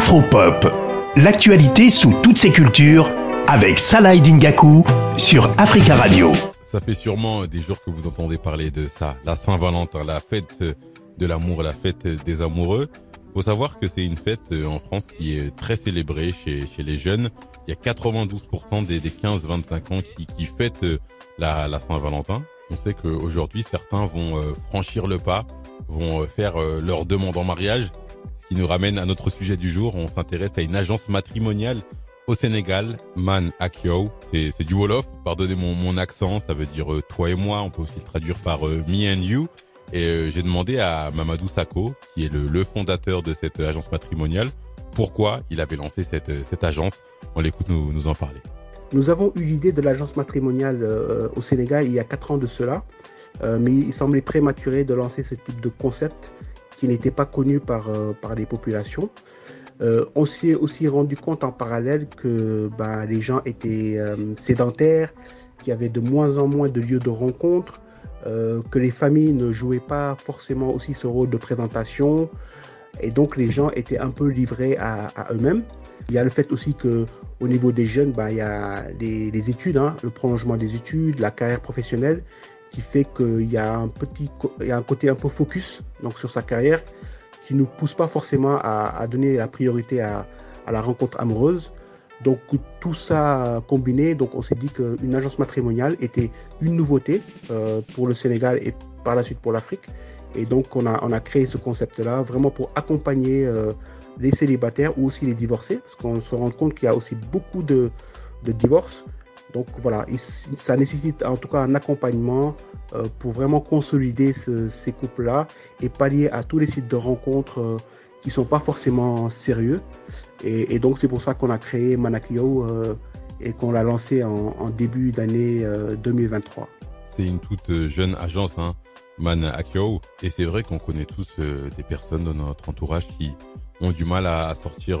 Afropop, l'actualité sous toutes ses cultures avec Salah Dingaku sur Africa Radio. Ça fait sûrement des jours que vous entendez parler de ça, la Saint-Valentin, la fête de l'amour, la fête des amoureux. Faut savoir que c'est une fête en France qui est très célébrée chez, chez les jeunes. Il y a 92% des, des 15-25 ans qui, qui fêtent la, la Saint-Valentin. On sait qu'aujourd'hui, certains vont euh, franchir le pas, vont euh, faire euh, leur demande en mariage qui nous ramène à notre sujet du jour. On s'intéresse à une agence matrimoniale au Sénégal, Man Akio. C'est du Wolof. Pardonnez mon, mon accent, ça veut dire euh, toi et moi. On peut aussi le traduire par euh, me and you. Et euh, j'ai demandé à Mamadou Sako, qui est le, le, fondateur de cette agence matrimoniale, pourquoi il avait lancé cette, cette agence. On l'écoute nous, nous en parler. Nous avons eu l'idée de l'agence matrimoniale au Sénégal il y a quatre ans de cela, mais il semblait prématuré de lancer ce type de concept qui n'étaient pas connus par, euh, par les populations. Euh, on s'est aussi rendu compte en parallèle que bah, les gens étaient euh, sédentaires, qu'il y avait de moins en moins de lieux de rencontre, que les familles ne jouaient pas forcément aussi ce rôle de présentation, et donc les gens étaient un peu livrés à, eux-mêmes. Il y a le fait aussi que au niveau des jeunes, bah, il y a les, les études, hein, le prolongement des études, la carrière professionnelle, qui fait qu'il y a un côté un peu focus donc sur sa carrière qui nous pousse pas forcément à, donner la priorité à, la rencontre amoureuse. Donc tout ça combiné, donc on s'est dit qu'une agence matrimoniale était une nouveauté euh, pour le Sénégal et par la suite pour l'Afrique. Et donc on a, on créé ce concept-là vraiment pour accompagner euh, les célibataires ou aussi les divorcés, parce qu'on se rend compte qu'il y a aussi beaucoup de divorces. Donc voilà, ça nécessite en tout cas un accompagnement euh, pour vraiment consolider ce, ces couples-là et pallier à tous les sites de rencontres euh, qui sont pas forcément sérieux. Et, donc c'est pour ça qu'on a créé Manakio euh, et qu'on l'a lancé en, en début d'année 2023. C'est une toute jeune agence, hein, Manakio, et c'est vrai qu'on connaît tous des personnes dans notre entourage qui ont du mal à, sortir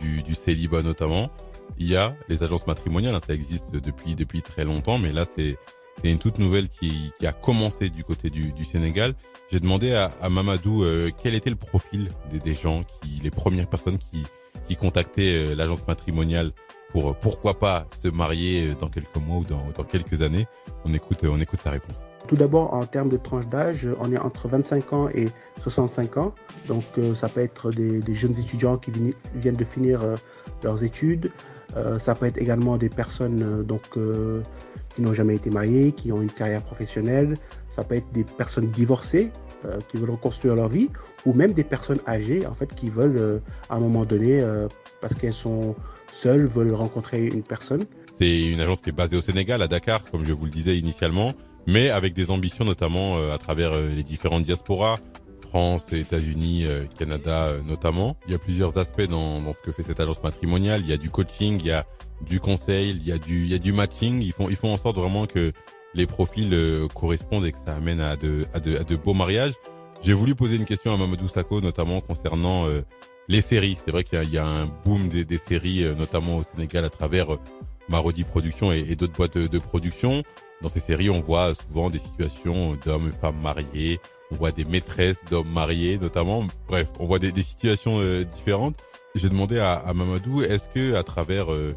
du, du célibat notamment il y a les agences matrimoniales, hein, ça existe depuis depuis très longtemps, mais là c'est c'est une toute nouvelle qui, qui a commencé du côté du, du Sénégal. J'ai demandé à, Mamadou euh, quel était le profil des, des, gens, qui les premières personnes qui qui contactaient euh, l'agence matrimoniale pour euh, pourquoi pas se marier dans quelques mois ou dans, dans quelques années. On écoute on écoute sa réponse. Tout d'abord, en termes de tranche d'âge, on est entre 25 ans et 65 ans. Donc, ça peut être des, jeunes étudiants qui viennent de finir leurs études. Euh, ça peut être également des personnes donc, qui n'ont jamais été mariées, qui ont une carrière professionnelle. Ça peut être des personnes divorcées qui veulent reconstruire leur vie, ou même des personnes âgées en fait qui veulent, à un moment donné, parce qu'elles sont seules, veulent rencontrer une personne. C'est une agence qui est basée au Sénégal, à Dakar, comme je vous le disais initialement mais avec des ambitions notamment euh, à travers euh, les différentes diasporas, France, États-Unis, euh, Canada notamment. Il y a plusieurs aspects dans, dans, ce que fait cette agence matrimoniale. Il y a du coaching, il y a du conseil, il y a du, il y a du matching. Ils font, ils font en sorte vraiment que les profils correspondent et que ça amène à de, à de, à de beaux mariages. J'ai voulu poser une question à Mamadou Sako, notamment concernant les séries. C'est vrai qu'il y, y, a un boom des, des séries, notamment au Sénégal, à travers Marodi Productions et, d'autres boîtes de, production. Dans ces séries, on voit souvent des situations d'hommes et femmes mariés, on voit des maîtresses d'hommes mariés notamment. Bref, on voit des, situations euh, différentes. J'ai demandé à, Mamadou, est-ce que à travers euh,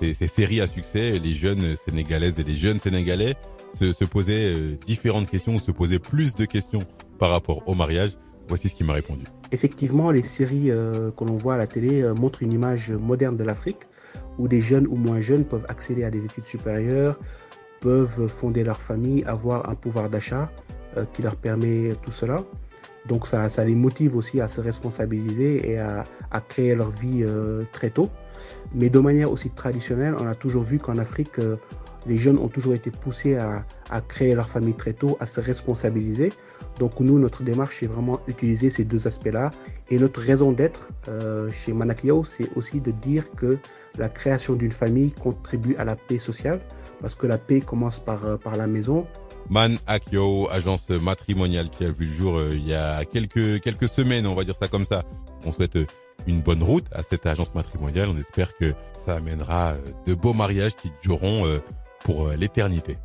ces, séries à succès, les jeunes sénégalaises et les jeunes sénégalais se, posaient euh, différentes questions, se posaient plus de questions par rapport au mariage? Voici ce qu'il m'a répondu. Effectivement, les séries que l'on voit à la télé montrent une image moderne de l'Afrique, où des jeunes ou moins jeunes peuvent accéder à des études supérieures, peuvent fonder leur famille, avoir un pouvoir d'achat euh, qui leur permet tout cela. Donc ça, les motive aussi à se responsabiliser et à, à créer leur vie euh, très tôt. Mais de manière aussi traditionnelle, on a toujours vu qu'en Afrique, euh, les jeunes ont toujours été poussés à, créer leur famille très tôt, à se responsabiliser. Donc nous, notre démarche, c'est vraiment utiliser ces deux aspects-là. Et notre raison d'être euh, chez Manakio, c'est aussi de dire que la création d'une famille contribue à la paix sociale parce que la paix commence par, euh, la maison. Man Akio, agence matrimoniale qui a vu le jour euh, il y a quelques, semaines, on va dire ça comme ça. On souhaite une bonne route à cette agence matrimoniale. On espère que ça amènera de beaux mariages qui dureront pour l'éternité.